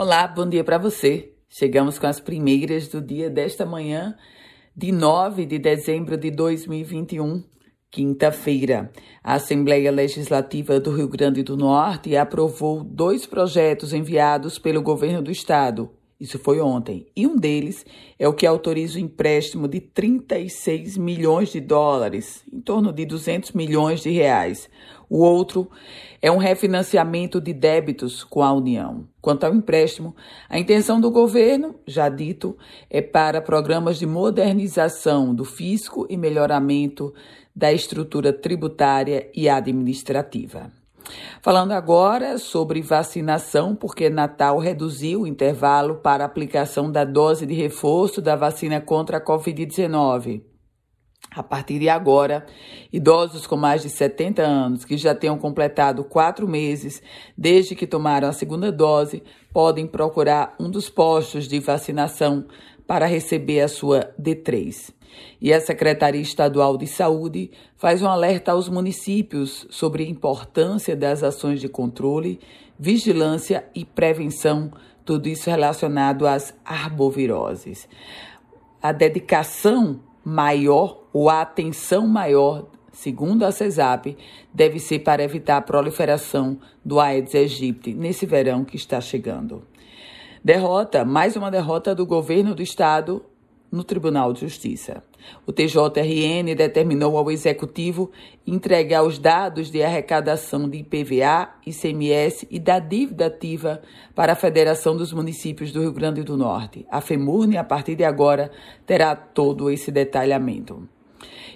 Olá, bom dia para você. Chegamos com as primeiras do dia desta manhã, de 9 de dezembro de 2021, quinta-feira. A Assembleia Legislativa do Rio Grande do Norte aprovou dois projetos enviados pelo governo do estado. Isso foi ontem. E um deles é o que autoriza o empréstimo de 36 milhões de dólares, em torno de 200 milhões de reais. O outro é um refinanciamento de débitos com a União. Quanto ao empréstimo, a intenção do governo, já dito, é para programas de modernização do fisco e melhoramento da estrutura tributária e administrativa. Falando agora sobre vacinação, porque Natal reduziu o intervalo para aplicação da dose de reforço da vacina contra a Covid-19. A partir de agora, idosos com mais de 70 anos que já tenham completado quatro meses desde que tomaram a segunda dose podem procurar um dos postos de vacinação para receber a sua D3. E a Secretaria Estadual de Saúde faz um alerta aos municípios sobre a importância das ações de controle, vigilância e prevenção, tudo isso relacionado às arboviroses. A dedicação maior ou a atenção maior, segundo a CESAP, deve ser para evitar a proliferação do Aedes aegypti nesse verão que está chegando. Derrota, mais uma derrota do governo do estado no Tribunal de Justiça. O TJRN determinou ao Executivo entregar os dados de arrecadação de IPVA, ICMS e da dívida ativa para a Federação dos Municípios do Rio Grande do Norte. A FEMURNE, a partir de agora, terá todo esse detalhamento.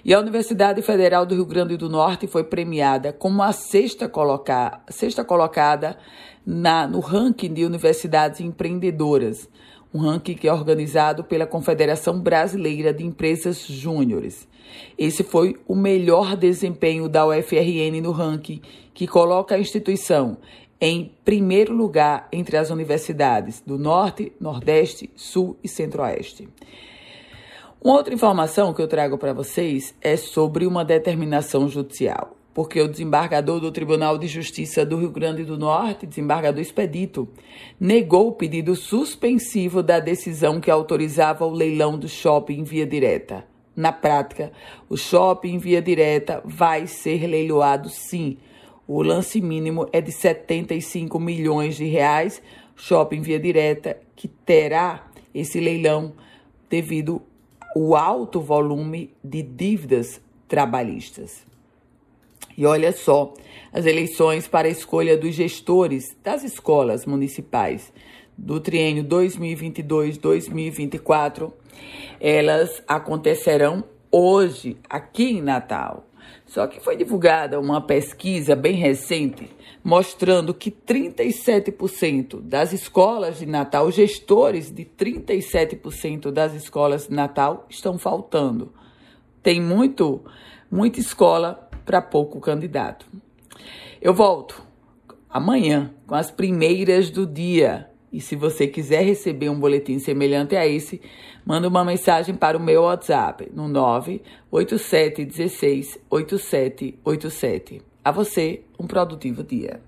E a Universidade Federal do Rio Grande do Norte foi premiada como a sexta, colocar, sexta colocada na, no ranking de universidades empreendedoras um ranking que é organizado pela Confederação Brasileira de Empresas Júniores. Esse foi o melhor desempenho da UFRN no ranking, que coloca a instituição em primeiro lugar entre as universidades do Norte, Nordeste, Sul e Centro-Oeste. Uma outra informação que eu trago para vocês é sobre uma determinação judicial porque o desembargador do Tribunal de Justiça do Rio Grande do Norte, desembargador Expedito, negou o pedido suspensivo da decisão que autorizava o leilão do shopping em via direta. Na prática, o shopping em via direta vai ser leiloado sim. O lance mínimo é de 75 milhões de reais, shopping via direta que terá esse leilão devido ao alto volume de dívidas trabalhistas. E olha só, as eleições para a escolha dos gestores das escolas municipais do triênio 2022-2024, elas acontecerão hoje aqui em Natal. Só que foi divulgada uma pesquisa bem recente mostrando que 37% das escolas de Natal, gestores de 37% das escolas de Natal estão faltando. Tem muito, muita escola para pouco candidato. Eu volto amanhã com as primeiras do dia. E se você quiser receber um boletim semelhante a esse, manda uma mensagem para o meu WhatsApp no 98716 8787. A você, um produtivo dia.